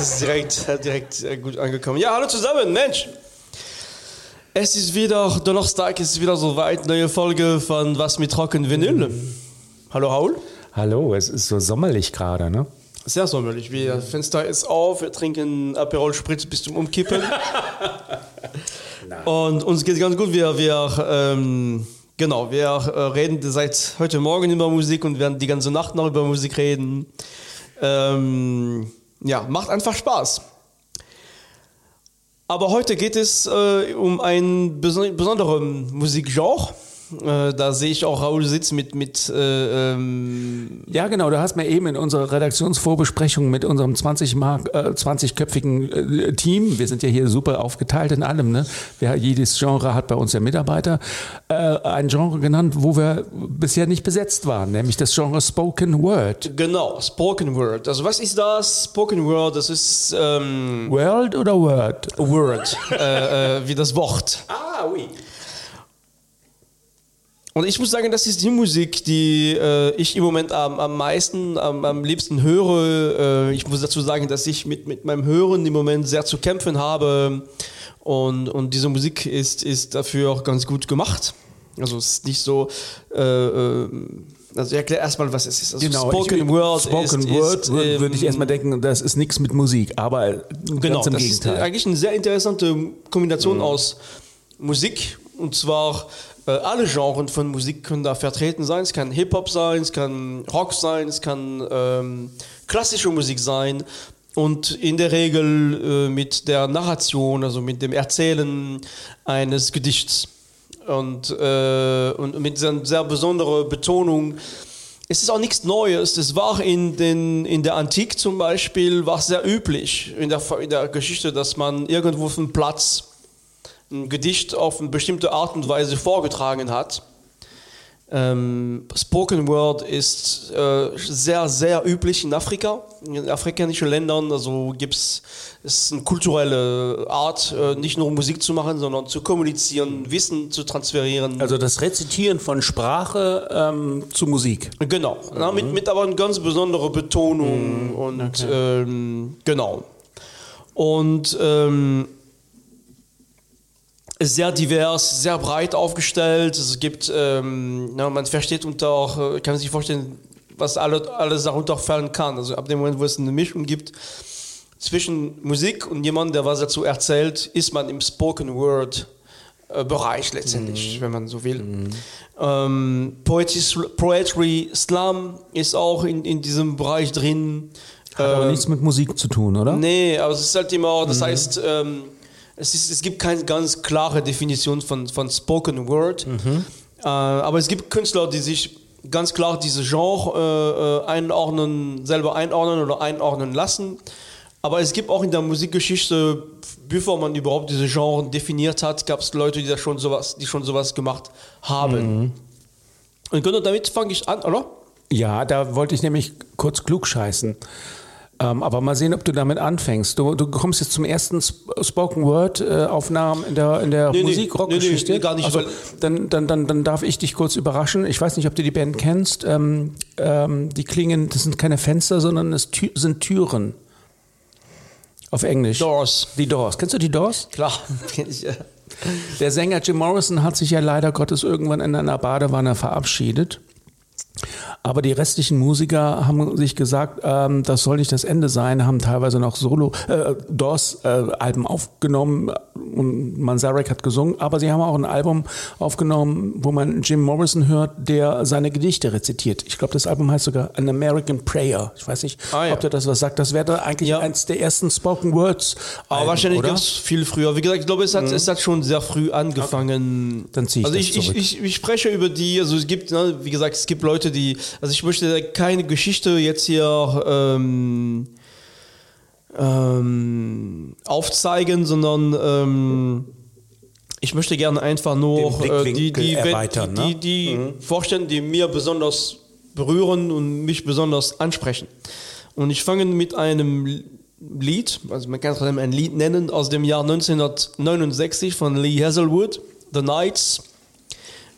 Das ist direkt, direkt äh, gut angekommen. Ja, hallo zusammen, Mensch. Es ist wieder Donnerstag, es ist wieder soweit. Neue Folge von Was mit Rocken Vinyl. Hallo, Raul. Hallo, es ist so sommerlich gerade, ne? Sehr sommerlich. Wir, Fenster ist auf, wir trinken Aperol Spritz bis zum Umkippen. Und uns geht ganz gut. Wir, wir, ähm, genau, wir äh, reden seit heute Morgen über Musik und werden die ganze Nacht noch über Musik reden. Ähm, ja, macht einfach Spaß. Aber heute geht es äh, um ein beson besonderen Musikgenre. Äh, da sehe ich auch Raul sitzt mit, mit äh, ähm, Ja, genau. Du hast mir eben in unserer Redaktionsvorbesprechung mit unserem 20 Mark, äh, 20-köpfigen äh, Team, wir sind ja hier super aufgeteilt in allem, ne? Wir, jedes Genre hat bei uns ja Mitarbeiter, äh, ein Genre genannt, wo wir bisher nicht besetzt waren, nämlich das Genre Spoken Word. genau, Spoken Word. Also was ist das? Spoken Word, das ist ähm, World oder Word? Word, wie das Wort. Ah, oui. Und ich muss sagen, das ist die Musik, die äh, ich im Moment am, am meisten, am, am liebsten höre. Äh, ich muss dazu sagen, dass ich mit, mit meinem Hören im Moment sehr zu kämpfen habe. Und, und diese Musik ist, ist dafür auch ganz gut gemacht. Also es ist nicht so. Äh, äh, also ich erkläre erstmal, was es ist. Also Spoken ich, Word. Spoken ist, Word ist, würde ähm, ich erstmal denken, das ist nichts mit Musik, aber Genau, ganz im das Gegenteil. ist eigentlich eine sehr interessante Kombination aus Musik und zwar äh, alle Genres von Musik können da vertreten sein. Es kann Hip-Hop sein, es kann Rock sein, es kann ähm, klassische Musik sein und in der Regel äh, mit der Narration, also mit dem Erzählen eines Gedichts und, äh, und mit einer sehr besonderen Betonung. Es ist auch nichts Neues. Es war in, den, in der Antike zum Beispiel war sehr üblich in der, in der Geschichte, dass man irgendwo auf einem Platz ein Gedicht auf eine bestimmte Art und Weise vorgetragen hat. Ähm, Spoken Word ist äh, sehr, sehr üblich in Afrika, in afrikanischen Ländern. Also gibt es ist eine kulturelle Art, äh, nicht nur Musik zu machen, sondern zu kommunizieren, Wissen zu transferieren. Also das Rezitieren von Sprache ähm, zu Musik. Genau, na, mit, mit aber eine ganz besondere Betonung und ähm, genau. Und ähm, sehr divers, sehr breit aufgestellt. Es gibt, ähm, na, man versteht unter auch, äh, kann sich vorstellen, was alle, alles darunter fallen kann. Also ab dem Moment, wo es eine Mischung gibt zwischen Musik und jemand, der was dazu erzählt, ist man im Spoken Word äh, Bereich letztendlich, wenn man so will. Ähm, Poetry, Poetry Slam ist auch in, in diesem Bereich drin. Hat aber Ähm, nichts mit Musik zu tun, oder? Nee, aber es ist halt immer, das heißt, ähm, es, ist, es gibt keine ganz klare Definition von, von Spoken Word. Äh, aber es gibt Künstler, die sich ganz klar diese Genre äh, äh, einordnen, selber einordnen oder einordnen lassen. Aber es gibt auch in der Musikgeschichte, bevor man überhaupt diese Genre definiert hat, gab es Leute, die da schon sowas, die schon sowas gemacht haben. Und genau damit fange ich an, oder? Ja, da wollte ich nämlich kurz klug scheißen. Ähm, aber mal sehen, ob du damit anfängst. Du, du kommst jetzt zum ersten Sp- Spoken Word äh, Aufnahmen in der, in der Nee, nee, Musik-Rock-Geschichte. nee, nee, gar nicht, Also, dann, dann, dann, dann darf ich dich kurz überraschen. Ich weiß nicht, ob du die Band kennst. Ähm, ähm, die klingen, das sind keine Fenster, sondern es tü sind Türen. Auf Englisch. Doors. Die Doors. Kennst du die Doors? Klar, kenn ich, ja. Der Sänger Jim Morrison hat sich ja leider Gottes irgendwann in einer Badewanne verabschiedet. Aber die restlichen Musiker haben sich gesagt, ähm, das soll nicht das Ende sein, haben teilweise noch Solo äh, Doors äh, aufgenommen und Manzarek hat gesungen, aber sie haben auch ein Album aufgenommen, wo man Jim Morrison hört, der seine Gedichte rezitiert. Ich glaube, das Album heißt sogar An American Prayer. Ich weiß nicht, Ah, ja. ob dir das was sagt. Das wäre da eigentlich Ja. eins der ersten Spoken Words. Aber Alben, wahrscheinlich oder? ganz viel früher. Wie gesagt, ich glaube, es hat, es hat schon sehr früh angefangen. Dann zieh ich also das ich, ich, ich, ich spreche über die, also es gibt, ne, wie gesagt, es gibt Leute, die, also ich möchte keine Geschichte jetzt hier ähm, ähm, aufzeigen, sondern ähm, ich möchte gerne einfach nur äh, die, die, erweitern, die, ne? die, die vorstellen, die mir besonders berühren und mich besonders ansprechen. Und ich fange mit einem Lied, also man kann es ein Lied nennen, aus dem Jahr 1969 von Lee Hazelwood, The Nights.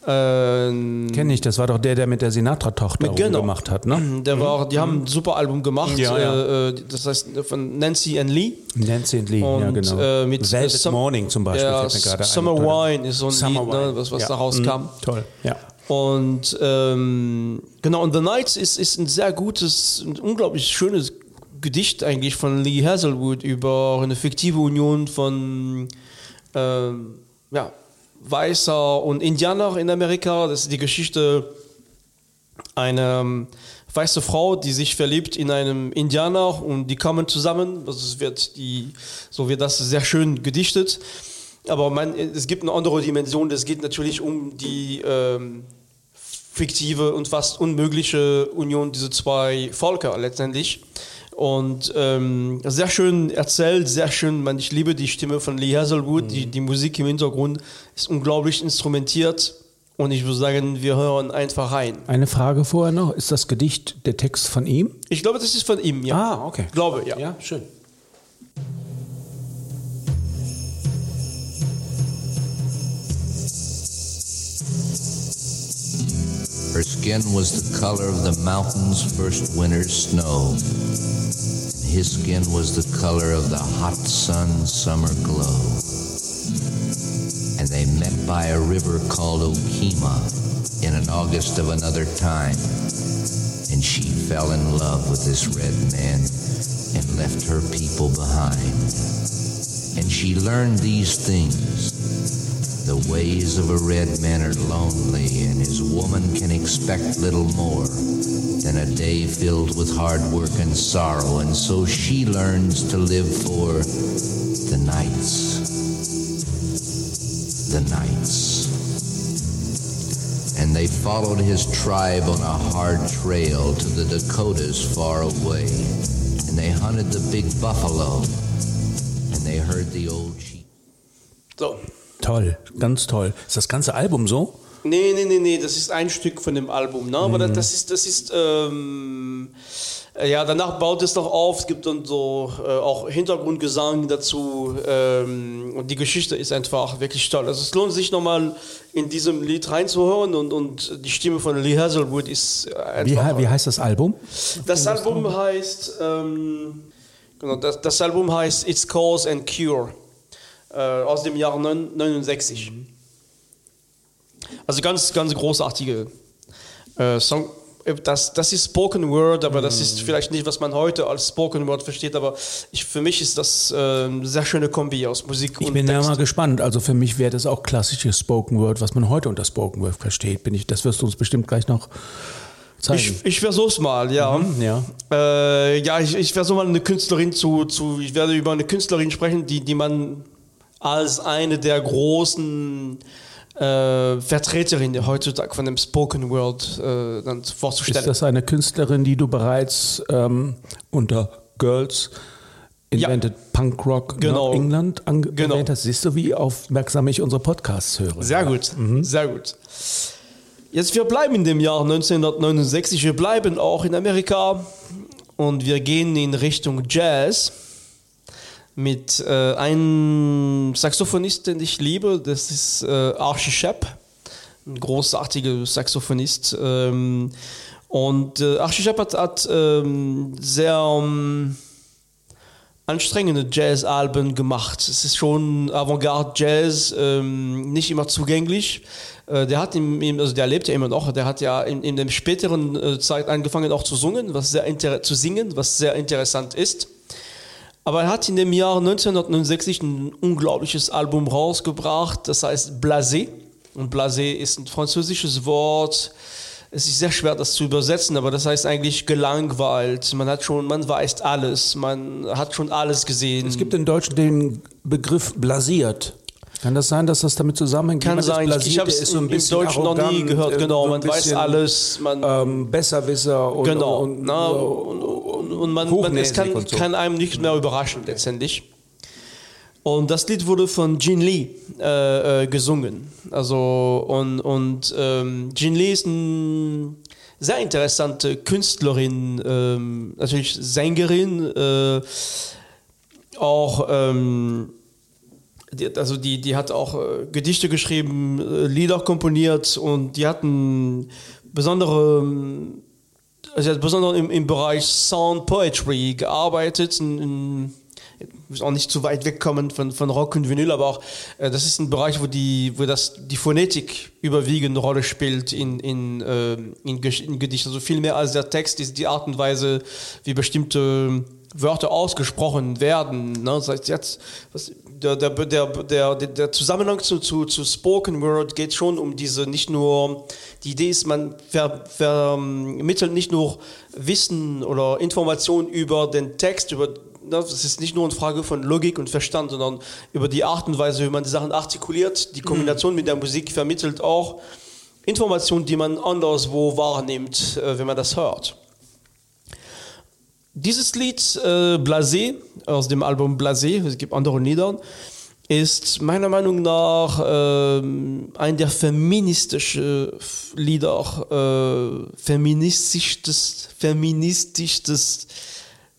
Ähm, Kenne ich, das war doch der, der mit der Sinatra-Tochter genau. gemacht hat, ne? Der war, die haben ein super Album gemacht, ja, ja. Äh, das heißt von Nancy and Lee. Nancy and Lee, und, ja genau. Äh, mit Velvet Some, Morning zum Beispiel. Ja, Summer ein, Wine ist so ein Summer Lied, ne, was, was da rauskam. Mhm, toll, ja. Und ähm, genau, und The Nights ist, ist ein sehr gutes, ein unglaublich schönes Gedicht eigentlich von Lee Hazelwood über eine fiktive Union von ähm, ja, Weißer und Indianer in Amerika. Das ist die Geschichte einer ähm, weiße Frau, die sich verliebt in einen Indianer und die kommen zusammen. Also wird die, so wird das sehr schön gedichtet. Aber man, es gibt eine andere Dimension. Es geht natürlich um die ähm, fiktive und fast unmögliche Union dieser zwei Völker letztendlich. Und ähm, sehr schön erzählt, sehr schön. Man, ich liebe die Stimme von Lee Hazelwood. Mhm. Die, die Musik im Hintergrund ist unglaublich instrumentiert. Und ich würde sagen, wir hören einfach rein. Eine Frage vorher noch: Ist das Gedicht der Text von ihm? Ich glaube, das ist von ihm, ja. Ah, okay. Ich glaube, ja. Ja, schön. Her skin was the color of the mountain's first winter's snow. And his skin was the color of the hot sun's summer glow. And they met by a river called Okima in an August of another time. And she fell in love with this red man and left her people behind. And she learned these things the ways of a red man are lonely, and his woman can expect little more than a day filled with hard work and sorrow, and so she learns to live for the nights. The nights. And they followed his tribe on a hard trail to the Dakotas far away, and they hunted the big buffalo, and they heard the old sheep. So. Toll, ganz toll. Ist das ganze Album so? Nee, nee, nee, nee, das ist ein Stück von dem Album. Ne? Aber mhm. das ist, das ist ähm, äh, ja, danach baut es noch auf. Es gibt dann so äh, auch Hintergrundgesang dazu. Ähm, und die Geschichte ist einfach wirklich toll. Also es lohnt sich nochmal in diesem Lied reinzuhören und, und die Stimme von Lee Hazelwood ist einfach. Wie, wie heißt das Album? Das Album heißt, ähm, genau, das, das Album heißt It's Cause and Cure äh, aus dem Jahr 69. Mhm. Also ganz, ganz großartige äh, Song. Das, das ist Spoken Word, aber das ist mhm. vielleicht nicht, was man heute als Spoken Word versteht, aber ich, für mich ist das äh, eine sehr schöne Kombi aus Musik ich und Ich bin ja mal gespannt. Also für mich wäre das auch klassisches Spoken Word, was man heute unter Spoken Word versteht. Bin ich, das wirst du uns bestimmt gleich noch zeigen. Ich, ich versuch's mal, ja. Mhm, ja, äh, ja ich, ich versuche mal eine Künstlerin zu, zu, ich werde über eine Künstlerin sprechen, die, die man als eine der großen äh, Vertreterinnen heutzutage von dem Spoken Word äh, dann vorzustellen. Ist das eine Künstlerin, die du bereits ähm, unter Girls Invented ja. Punk Rock genau. England angewendet genau. hast? Siehst du, wie aufmerksam ich unsere Podcasts höre? Sehr gut, mhm. sehr gut. Jetzt, wir bleiben in dem Jahr 1969, wir bleiben auch in Amerika und wir gehen in Richtung Jazz mit äh, einem Saxophonist, den ich liebe, das ist äh, Archie Shepp, ein großartiger Saxophonist. Ähm, und äh, Archie Shepp hat, hat ähm, sehr ähm, anstrengende Jazz-Alben gemacht. Es ist schon Avantgarde-Jazz, ähm, nicht immer zugänglich. Äh, der hat im, also der lebt ja immer noch, der hat ja in, in der späteren äh, Zeit angefangen auch zu singen, was sehr zu singen, was sehr interessant ist. Aber er hat in dem Jahr 1969 ein unglaubliches Album rausgebracht, das heißt Blasé. Und Blasé ist ein französisches Wort. Es ist sehr schwer, das zu übersetzen, aber das heißt eigentlich gelangweilt. Man hat schon, man weiß alles, man hat schon alles gesehen. Es gibt im Deutschen den Begriff blasiert. Kann das sein, dass das damit zusammenhängt? Kann sein. Ich habe es so im Deutschen noch nie gehört. Genau, so man weiß alles. Man ähm, Besserwisser und, genau, und, und, und, und man, man es kann, so. kann, einem nicht mehr überraschen letztendlich. Und das Lied wurde von Jin Lee äh, äh, gesungen. Also und, und ähm, Jin Lee ist eine sehr interessante Künstlerin, ähm, natürlich Sängerin. Äh, auch, ähm, die, also die, die hat auch äh, Gedichte geschrieben, äh, Lieder komponiert und die hatten besondere, ähm, also sie hat besonders im, im Bereich Sound Poetry gearbeitet, in, in muss auch nicht zu weit wegkommen von, von Rock und Vinyl, aber auch äh, das ist ein Bereich, wo die, wo das die Phonetik überwiegende Rolle spielt in, in, äh, in, in Gedichten. Also viel mehr als der Text ist die Art und Weise, wie bestimmte Wörter ausgesprochen werden. Ne? Das heißt jetzt, was, der, der, der, der, der Zusammenhang zu, zu, zu Spoken Word geht schon um diese nicht nur, die Idee ist, man ver, vermittelt nicht nur Wissen oder Informationen über den Text, über das ist nicht nur eine Frage von Logik und Verstand, sondern über die Art und Weise, wie man die Sachen artikuliert. Die Kombination mit der Musik vermittelt auch Informationen, die man anderswo wahrnimmt, äh, wenn man das hört. Dieses Lied äh, Blasé aus dem Album Blasé, es gibt andere Lieder, ist meiner Meinung nach äh, ein der feministischen Lieder, äh, feministischstes, feministischstes,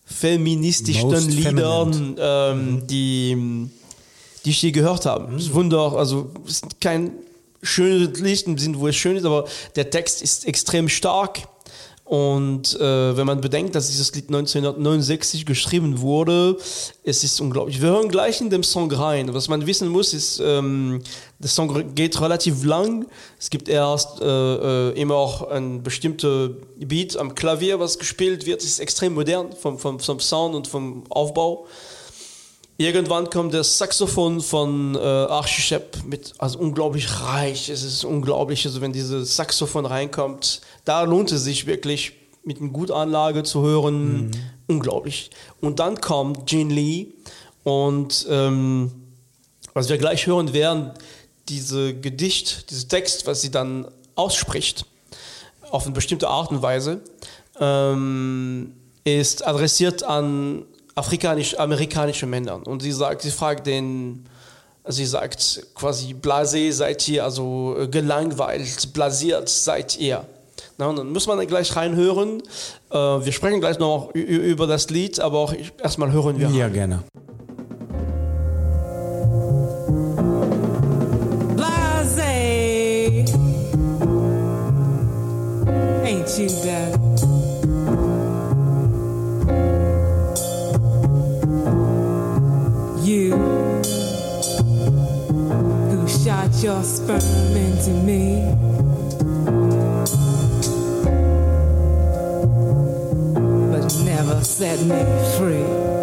feministischsten Liedern, ähm, die, die ich je gehört habe. Mhm. Das Wunder, also ist kein schönes Lied im Sinne, wo es schön ist, aber der Text ist extrem stark und äh, wenn man bedenkt, dass dieses Lied 1969 geschrieben wurde, es ist unglaublich. Wir hören gleich in dem Song rein. Was man wissen muss, ist, ähm, der Song geht relativ lang. Es gibt erst äh, äh, immer auch ein bestimmter Beat am Klavier, was gespielt wird. Es ist extrem modern vom, vom, vom Sound und vom Aufbau. Irgendwann kommt das Saxophon von äh, Archie Shepp mit, also unglaublich reich. Es ist unglaublich, also wenn dieses Saxophon reinkommt, da lohnt es sich wirklich mit einer Gutanlage zu hören. Mhm. Unglaublich. Und dann kommt Gene Lee und ähm, was wir gleich hören werden, diese Gedicht, dieser Text, was sie dann ausspricht, auf eine bestimmte Art und Weise, ähm, ist adressiert an afrikanisch-amerikanische Männern. Und sie sagt, sie fragt den, sie sagt quasi, blasé seid ihr, also äh, gelangweilt, blasiert seid ihr. Na, und dann muss man gleich reinhören. Äh, wir sprechen gleich noch über das Lied, aber auch erstmal hören wir. Ja, rein. gerne. Blasé. Ain't you that? Your sperm into me. But never set me free.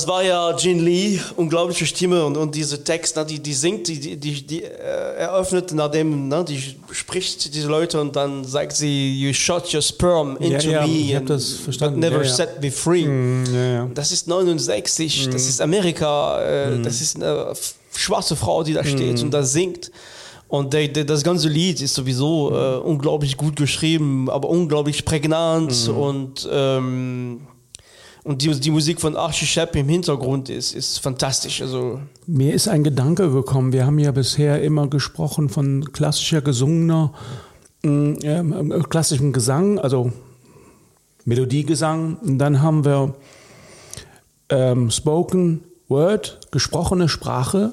Das war ja Jin Lee, unglaubliche Stimme und, und diese Text, na, die, die singt, die, die, die äh, eröffnet, nachdem na, die spricht diese Leute und dann sagt sie, You shot your sperm into ja, ja, me ich and das verstanden. never ja, set me free. Mm, das ist 69, mm. das ist Amerika, äh, mm. das ist eine schwarze Frau, die da steht mm. und da singt. Und der, der, das ganze Lied ist sowieso äh, unglaublich gut geschrieben, aber unglaublich prägnant mm. und ähm, und die, die Musik von Archie Shepp im Hintergrund ist, ist fantastisch. Also Mir ist ein Gedanke gekommen. Wir haben ja bisher immer gesprochen von klassischer gesungener, äh, klassischem Gesang, also Melodiegesang. Und dann haben wir ähm, Spoken Word, gesprochene Sprache.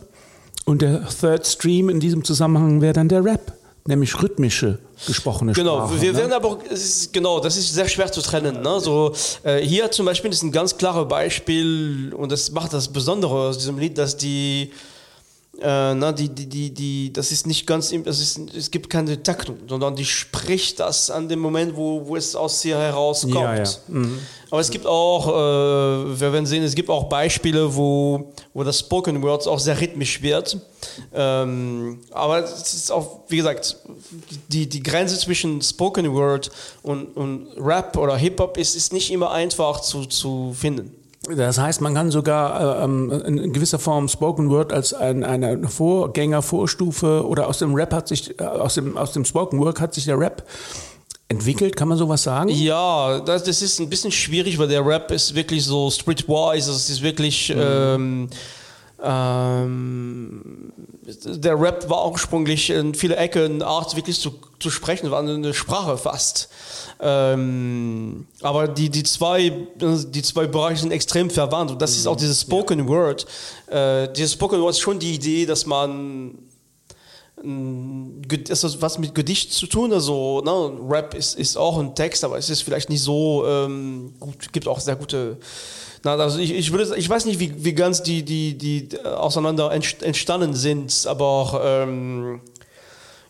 Und der Third Stream in diesem Zusammenhang wäre dann der Rap nämlich rhythmische gesprochene genau, Sprache. Genau, wir ne? werden aber, ist, genau, das ist sehr schwer zu trennen. Ne? So, äh, hier zum Beispiel ist ein ganz klares Beispiel und das macht das Besondere aus diesem Lied, dass die, äh, na, die, die, die, die, das ist nicht ganz, das ist, es gibt keine Taktung, sondern die spricht das an dem Moment, wo, wo es aus ihr herauskommt. Ja, ja. Mhm. Aber es gibt auch, äh, wir werden sehen, es gibt auch Beispiele, wo, wo das Spoken Word auch sehr rhythmisch wird. Ähm, aber es ist auch, wie gesagt, die, die Grenze zwischen Spoken Word und, und Rap oder Hip-Hop ist, ist nicht immer einfach zu, zu finden. Das heißt, man kann sogar äh, ähm, in gewisser Form Spoken Word als ein, eine Vorgänger, Vorstufe oder aus dem Rap hat sich, äh, aus dem, aus dem Spoken Word hat sich der Rap entwickelt, kann man sowas sagen? Ja, das, das ist ein bisschen schwierig, weil der Rap ist wirklich so streetwise, es ist wirklich... Mhm. Ähm, ähm, der Rap war ursprünglich in viele Ecken eine Art wirklich zu, zu sprechen, war eine Sprache fast. Ähm, aber die, die, zwei, die zwei Bereiche sind extrem verwandt und das mhm. ist auch dieses Spoken ja. Word. Äh, dieses Spoken Word ist schon die Idee, dass man ist was mit Gedicht zu tun. Also ne, Rap ist, ist auch ein Text, aber es ist vielleicht nicht so ähm, gut. Gibt auch sehr gute. Na, also ich, ich, würde, ich weiß nicht, wie, wie ganz die, die, die auseinander entstanden sind, aber auch, ähm,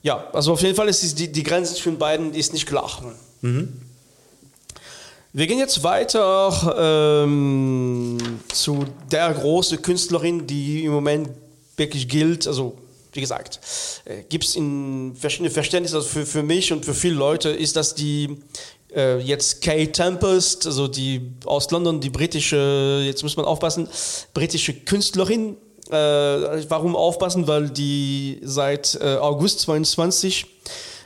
ja, also auf jeden Fall ist die, die Grenze zwischen beiden ist nicht klar. Mhm. Wir gehen jetzt weiter ähm, zu der großen Künstlerin, die im Moment wirklich gilt, also wie gesagt, äh, gibt es in verschiedene Verständnisse also für, für mich und für viele Leute, ist das die äh, jetzt Kay Tempest, also die aus London, die britische, jetzt muss man aufpassen, britische Künstlerin. Äh, warum aufpassen? Weil die seit äh, August 22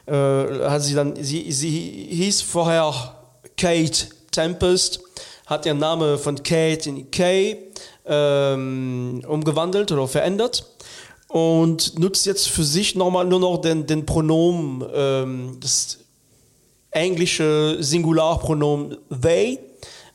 äh, hat sie dann, sie, sie hieß vorher Kate Tempest, hat ihren Namen von Kate in Kay ähm, umgewandelt oder verändert und nutzt jetzt für sich nochmal nur noch den, den Pronomen, ähm, das englische Singularpronomen they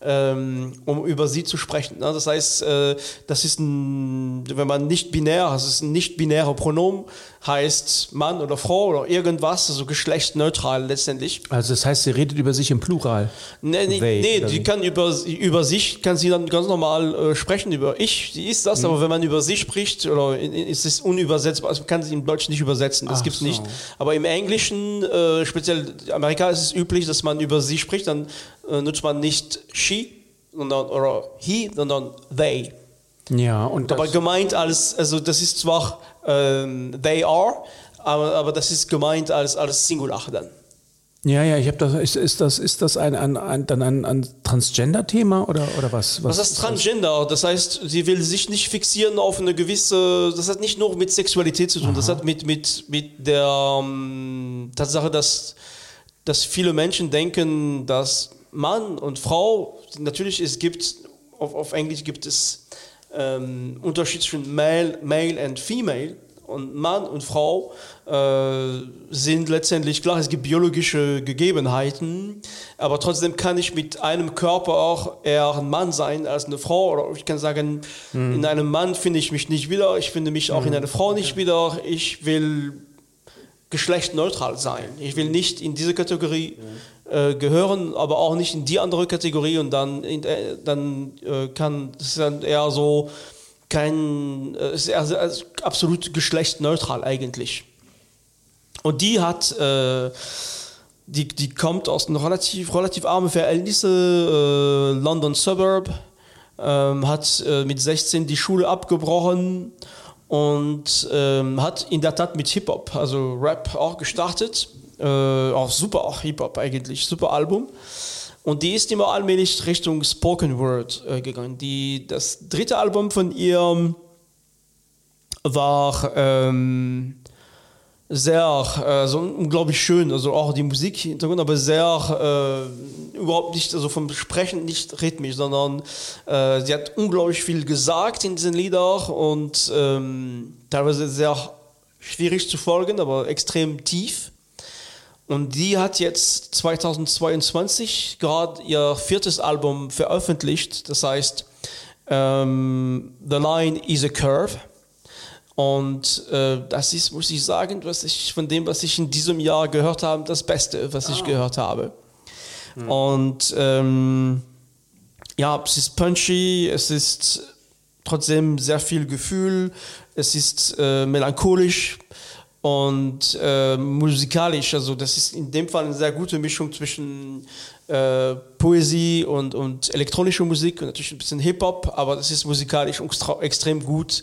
ähm, um über sie zu sprechen. Das heißt, äh, das ist ein, wenn man nicht binär, das ist ein nicht binärer Pronomen, heißt Mann oder Frau oder irgendwas, also geschlechtsneutral letztendlich. Also das heißt, sie redet über sich im Plural. Nee, nee, They, nee die kann über, über sich, kann sie dann ganz normal äh, sprechen, über ich, sie ist das, mhm. aber wenn man über sie spricht, oder ist es unübersetzbar, also man kann sie im Deutschen nicht übersetzen, das gibt es so. nicht. Aber im Englischen, äh, speziell Amerika ist es üblich, dass man über sie spricht, dann äh, nutzt man nicht she sondern, oder he, sondern they. Ja, und aber gemeint als, also das ist zwar ähm, they are, aber, aber das ist gemeint als, als Singular dann. Ja, ja, ich habe das. Ist, ist, das ist das ein, ein, ein dann ein, ein Transgender-Thema oder oder was? Was, was ist Transgender? Das heißt, sie will sich nicht fixieren auf eine gewisse. Das hat nicht nur mit Sexualität zu tun. Aha. Das hat mit mit mit der um, Tatsache, dass dass viele Menschen denken, dass Mann und Frau, natürlich es gibt, auf, auf Englisch gibt es ähm, Unterschied zwischen Male, Male and Female und Mann und Frau äh, sind letztendlich klar, es gibt biologische Gegebenheiten, aber trotzdem kann ich mit einem Körper auch eher ein Mann sein als eine Frau oder ich kann sagen, mhm. in einem Mann finde ich mich nicht wieder, ich finde mich auch mhm. in einer Frau nicht wieder, ich will geschlechtsneutral sein. Ich will nicht in diese Kategorie äh, gehören, aber auch nicht in die andere Kategorie und dann, in, äh, dann äh, kann es dann eher so kein, äh, ist eher, also absolut geschlechtsneutral eigentlich. Und die hat, äh, die, die kommt aus einem relativ, relativ armen Verhältnisse, London Suburb, ähm, hat mit 16 die Schule abgebrochen und ähm, hat in der Tat mit Hip-Hop, also Rap auch gestartet. Äh, auch super, auch Hip-Hop eigentlich, super Album. Und die ist immer allmählich Richtung Spoken Word äh, gegangen. Die, das dritte Album von ihr war ähm, sehr, äh, so unglaublich schön, also auch die Musik Hintergrund, aber sehr, äh, überhaupt nicht, also vom Sprechen nicht rhythmisch, sondern äh, sie hat unglaublich viel gesagt in diesen Liedern und ähm, teilweise sehr schwierig zu folgen, aber extrem tief. Und die hat jetzt 2022 gerade ihr viertes Album veröffentlicht, das heißt ähm, The Line is a Curve. Und äh, das ist, muss ich sagen, was ich von dem, was ich in diesem Jahr gehört habe, das Beste, was ich ah. gehört habe. Mhm. Und ähm, ja, es ist punchy, es ist trotzdem sehr viel Gefühl, es ist äh, melancholisch und äh, musikalisch. Also das ist in dem Fall eine sehr gute Mischung zwischen äh, Poesie und, und elektronischer Musik und natürlich ein bisschen Hip-Hop, aber das ist musikalisch extrem gut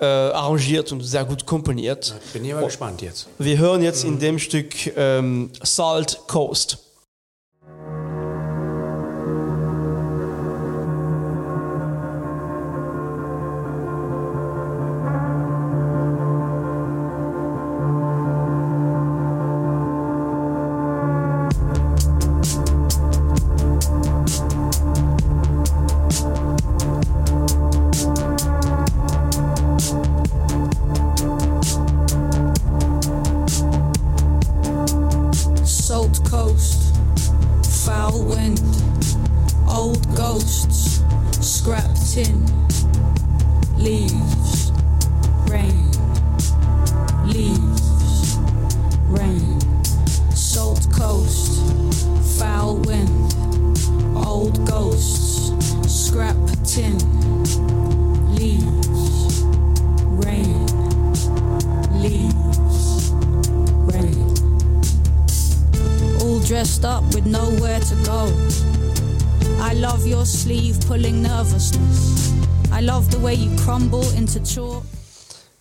äh, arrangiert und sehr gut komponiert. Bin ich mal gespannt jetzt. Wir hören jetzt in dem Stück ähm, Salt Coast.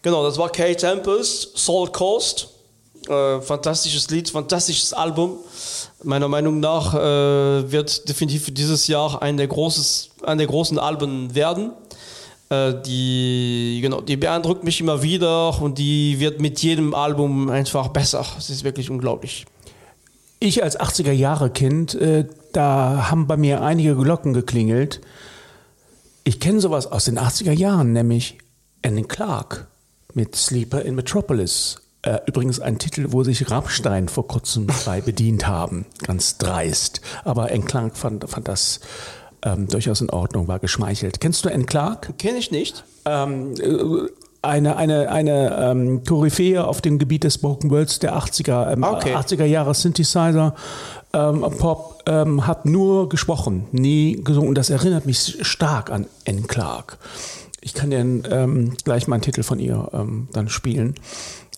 Genau, das war Kay Tempest, Soul Coast. Äh, fantastisches Lied, fantastisches Album. Meiner Meinung nach äh, wird definitiv dieses Jahr ein der, großes, ein der großen Alben werden. Äh, die, genau, die beeindruckt mich immer wieder und die wird mit jedem Album einfach besser. Es ist wirklich unglaublich. Ich als 80er Jahre Kind, äh, da haben bei mir einige Glocken geklingelt. Ich kenne sowas aus den 80er Jahren, nämlich Annie Clark mit Sleeper in Metropolis. Äh, übrigens ein Titel, wo sich Rammstein vor kurzem bei bedient haben. Ganz dreist. Aber Anne Clark fand, fand das ähm, durchaus in Ordnung, war geschmeichelt. Kennst du Anne Clark? Kenne ich nicht. Ähm, äh, eine, eine, eine ähm, Koryphäe auf dem Gebiet des Spoken Words der 80er, ähm, okay. 80er Jahre Synthesizer. Ähm, Pop ähm, hat nur gesprochen, nie gesungen. Und das erinnert mich stark an Anne Clark. Ich kann dir ähm, gleich mal einen Titel von ihr ähm, dann spielen,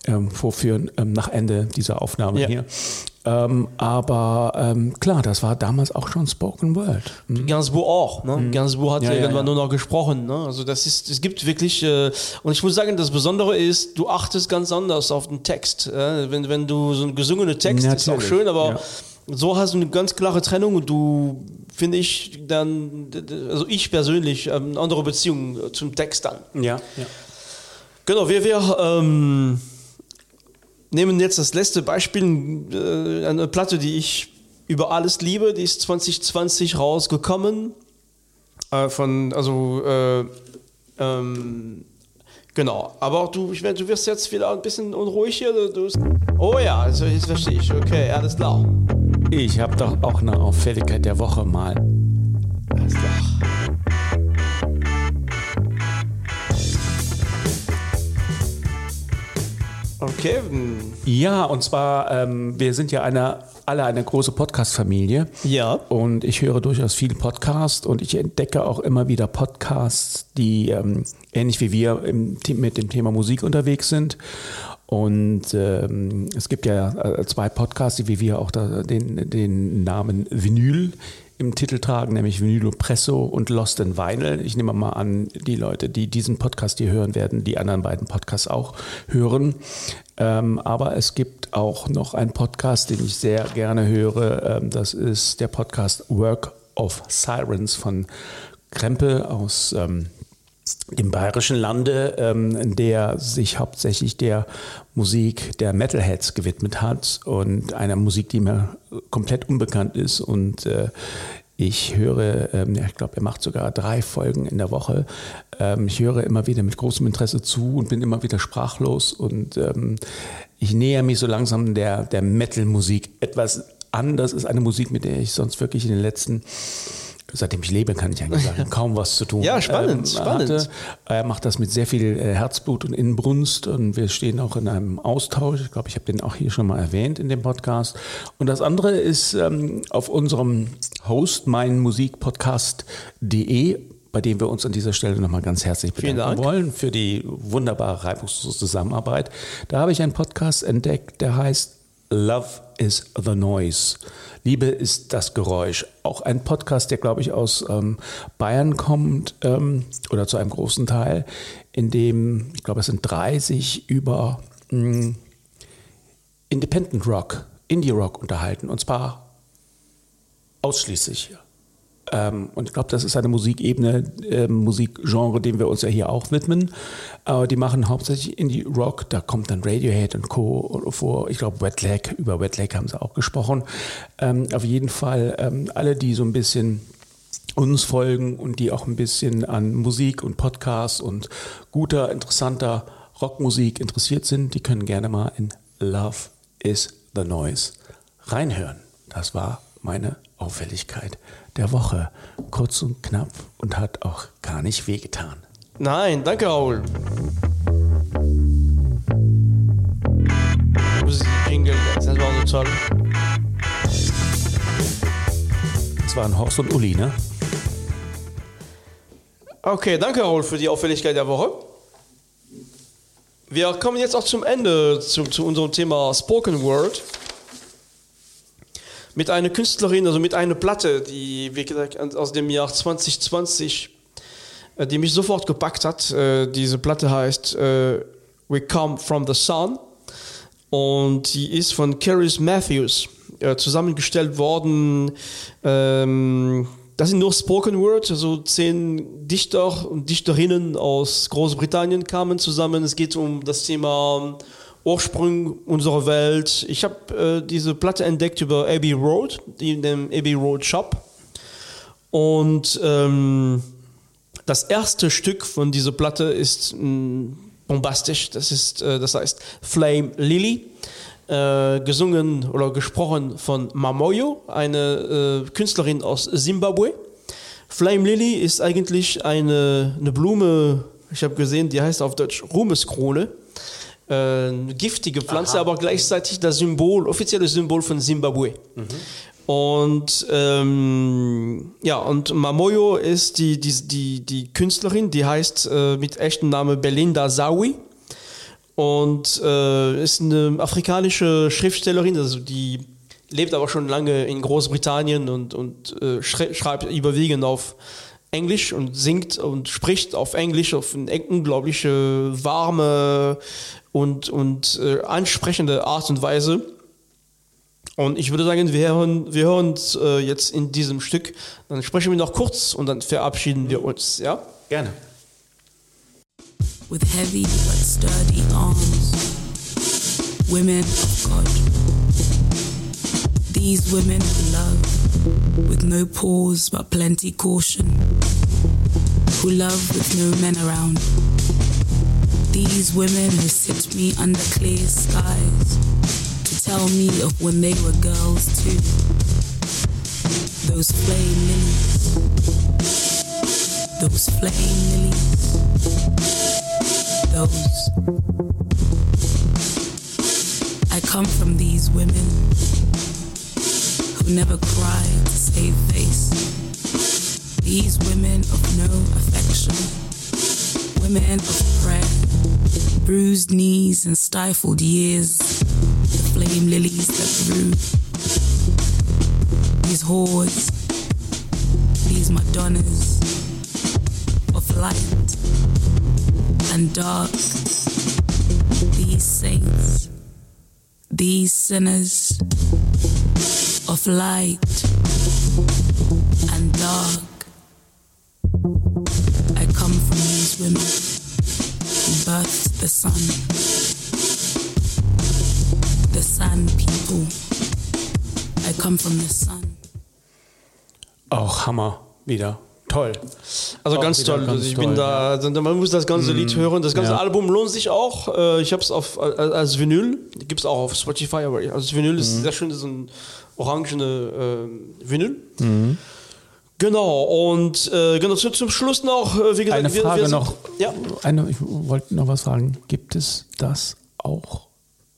ähm, vorführen ähm, nach Ende dieser Aufnahme ja. hier. Ähm, aber ähm, klar, das war damals auch schon Spoken Word. Mhm. Gainsbourg auch. Ne? Mhm. Gainsbourg hat ja, ja irgendwann ja. nur noch gesprochen. Ne? Also das ist, es gibt wirklich, äh, und ich muss sagen, das Besondere ist, du achtest ganz anders auf den Text. Äh? Wenn, wenn du so einen gesungenen Text, Natürlich. ist auch schön, aber so hast du eine ganz klare Trennung und du, finde ich, dann, also ich persönlich, ähm, eine andere Beziehung zum Text an. Ja, ja. Genau, wir, wir ähm, nehmen jetzt das letzte Beispiel, äh, eine Platte, die ich über alles liebe, die ist 2020 rausgekommen. Äh, von, also, äh, ähm, genau. Aber du, ich meine, du wirst jetzt wieder ein bisschen unruhig hier. Du, oh ja, also jetzt verstehe ich. Okay, alles klar. Ich habe doch auch eine Auffälligkeit der Woche mal. Okay. Ja, und zwar, ähm, wir sind ja eine, alle eine große Podcast-Familie. Ja. Und ich höre durchaus viele Podcasts und ich entdecke auch immer wieder Podcasts, die ähm, ähnlich wie wir im, mit dem Thema Musik unterwegs sind. Und ähm, es gibt ja äh, zwei Podcasts, die wie wir auch da, den, den Namen Vinyl im Titel tragen, nämlich Vinyl Presso und Lost in Vinyl. Ich nehme mal an, die Leute, die diesen Podcast hier hören werden, die anderen beiden Podcasts auch hören. Ähm, aber es gibt auch noch einen Podcast, den ich sehr gerne höre. Ähm, das ist der Podcast Work of Sirens von Krempe aus ähm, dem bayerischen Lande, ähm, der sich hauptsächlich der Musik der Metalheads gewidmet hat und einer Musik, die mir komplett unbekannt ist und äh, ich höre, ähm, ich glaube, er macht sogar drei Folgen in der Woche. Ähm, ich höre immer wieder mit großem Interesse zu und bin immer wieder sprachlos und ähm, ich näher mich so langsam der, der Metal-Musik etwas an. Das ist eine Musik, mit der ich sonst wirklich in den letzten seitdem ich lebe, kann ich eigentlich sagen, kaum was zu tun. Ja, spannend, ähm, spannend. Er macht das mit sehr viel äh, Herzblut und Inbrunst und wir stehen auch in einem Austausch. Ich glaube, ich habe den auch hier schon mal erwähnt in dem Podcast. Und das andere ist ähm, auf unserem Host, meinmusikpodcast.de bei dem wir uns an dieser Stelle nochmal ganz herzlich bedanken Dank. wollen für die wunderbare, reibungslose Zusammenarbeit. Da habe ich einen Podcast entdeckt, der heißt Love is the Noise. Liebe ist das Geräusch. Auch ein Podcast, der, glaube ich, aus ähm, Bayern kommt ähm, oder zu einem großen Teil, in dem, ich glaube, es sind 30 über mh, Independent Rock, Indie Rock unterhalten. Und zwar ausschließlich. Ähm, und ich glaube, das ist eine Musikebene, äh, Musikgenre, dem wir uns ja hier auch widmen. Aber die machen hauptsächlich Indie-Rock, da kommt dann Radiohead und Co. vor. Ich glaube, Wet Leg, über Wet Leg haben sie auch gesprochen. Ähm, auf jeden Fall ähm, alle, die so ein bisschen uns folgen und die auch ein bisschen an Musik und Podcasts und guter, interessanter Rockmusik interessiert sind, die können gerne mal in Love is the Noise reinhören. Das war meine Auffälligkeit der Woche. Kurz und knapp und hat auch gar nicht wehgetan. Nein, danke, Raoul. Musik-Jingle, das war so toll. Das waren Horst und Uli, ne? Okay, danke, Raoul, für die Auffälligkeit der Woche. Wir kommen jetzt auch zum Ende zu, zu unserem Thema Spoken Word. Mit einer Künstlerin, also mit einer Platte, die, aus dem Jahr 2020, äh, die mich sofort gepackt hat. Äh, Diese Platte heißt äh, We Come From The Sun und die ist von Caris Matthews zusammengestellt worden. Ähm, das sind nur Spoken Word, also zehn Dichter und Dichterinnen aus Großbritannien kamen zusammen. Es geht um das Thema Ursprung unserer Welt. Ich habe äh, diese Platte entdeckt über Abbey Road, in dem Abbey Road Shop. Und ähm, das erste Stück von dieser Platte ist mh, bombastisch. Das ist, äh, das heißt Flame Lily, äh, gesungen oder gesprochen von Mamoyo, eine äh, Künstlerin aus Zimbabwe. Flame Lily ist eigentlich eine, eine Blume, ich habe gesehen, die heißt auf Deutsch Ruhmeskrone. Äh, eine giftige Pflanze, aber gleichzeitig das Symbol, offizielle Symbol von Zimbabwe. Und ähm, ja, und Mamoyo ist die, die, die, die Künstlerin, die heißt äh, mit echtem Namen Belinda Zawi. Und äh, ist eine afrikanische Schriftstellerin, also die lebt aber schon lange in Großbritannien und, und äh, schrei schreibt überwiegend auf Englisch und singt und spricht auf Englisch auf eine unglaubliche warme und, und äh, ansprechende Art und Weise. Und ich würde sagen, wir hören, wir hören uns äh, jetzt in diesem Stück. Dann sprechen wir noch kurz und dann verabschieden wir uns. Ja? Gerne. with heavy but sturdy arms. Women of God. These women who love with no pause but plenty caution. Who love with no men around. These women who sit me under clear skies to tell me of when they were girls too. Those flame lilies. Those flame lilies those. I come from these women who never cried to save face. These women of no affection, women of prayer, bruised knees and stifled years, the flame lilies that grew. These hordes, these Madonnas of light and dark. These saints, these sinners of light and dark. Women birthed the sun, the sand people. I come from the sun. Auch Hammer wieder. Toll. Also Auch ganz toll. ganz also ich toll, bin da, also man muss das ganze Lied hören. Das ganze ja. Album lohnt sich auch. Äh, Ich habe es auf als Vinyl, gibt es auch auf Spotify, aber als Vinyl ist sehr schön, das ist ein orangene äh, Vinyl. Genau, und äh, genau zu, zum Schluss noch, äh, wie gesagt, Eine wir- Frage wir sind- noch. Ja. Eine, ich wollte noch was fragen. Gibt es das auch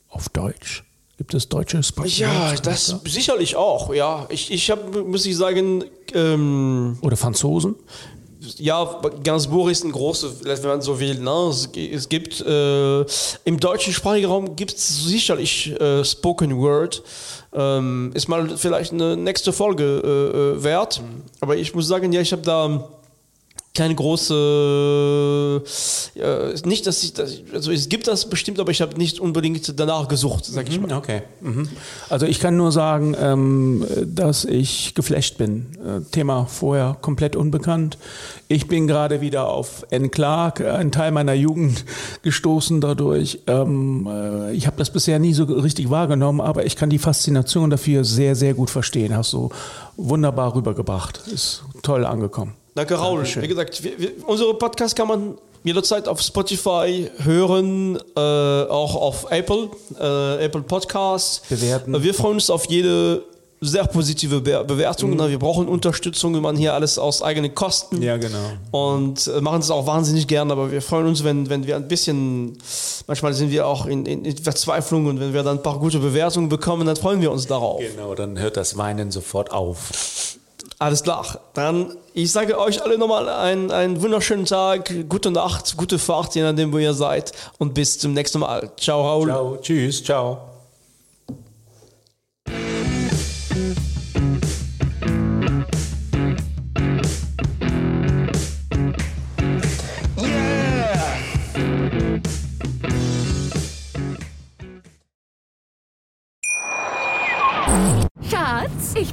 auf Deutsch? Gibt es deutsche Spoken Ja, das sicherlich auch, ja. Ich, ich habe, muss ich sagen, ähm, Oder Franzosen? Ja, Gainsbourg ist ein großer, wenn man so will. Ne? Es, es gibt äh, im deutschen sprachigen Raum gibt es sicherlich äh, Spoken Word. Ähm, ist mal vielleicht eine nächste Folge äh, äh wert. Aber ich muss sagen, ja, ich habe da keine große äh, nicht dass ich das, also es gibt das bestimmt aber ich habe nicht unbedingt danach gesucht sag ich mhm, mal. okay. Mhm. also ich kann nur sagen ähm, dass ich geflecht bin. Äh, Thema vorher komplett unbekannt. Ich bin gerade wieder auf N Clark ein Teil meiner Jugend gestoßen dadurch. Ähm, äh, ich habe das bisher nie so richtig wahrgenommen aber ich kann die Faszination dafür sehr sehr gut verstehen. Hast so wunderbar rübergebracht. Ist toll angekommen Danke Raul. Wie gesagt, wir, wir, unsere Podcast kann man jederzeit auf Spotify hören, äh, auch auf Apple, äh, Apple Podcast. Bewerten. Wir freuen uns auf jede sehr positive Be Bewertung. Mhm. Wir brauchen Unterstützung, wenn man hier alles aus eigenen Kosten. Ja, genau. Und äh, machen es auch wahnsinnig gerne, aber wir freuen uns, wenn, wenn wir ein bisschen, manchmal sind wir auch in, in, in Verzweiflung und wenn wir dann ein paar gute Bewertungen bekommen, dann freuen wir uns darauf. Genau, dann hört das Weinen sofort auf. Alles klar. Dann, ich sage euch alle nochmal einen, einen wunderschönen Tag, gute Nacht, gute Fahrt, je nachdem, wo ihr seid. Und bis zum nächsten Mal. Ciao, Raul. Ciao, tschüss, ciao.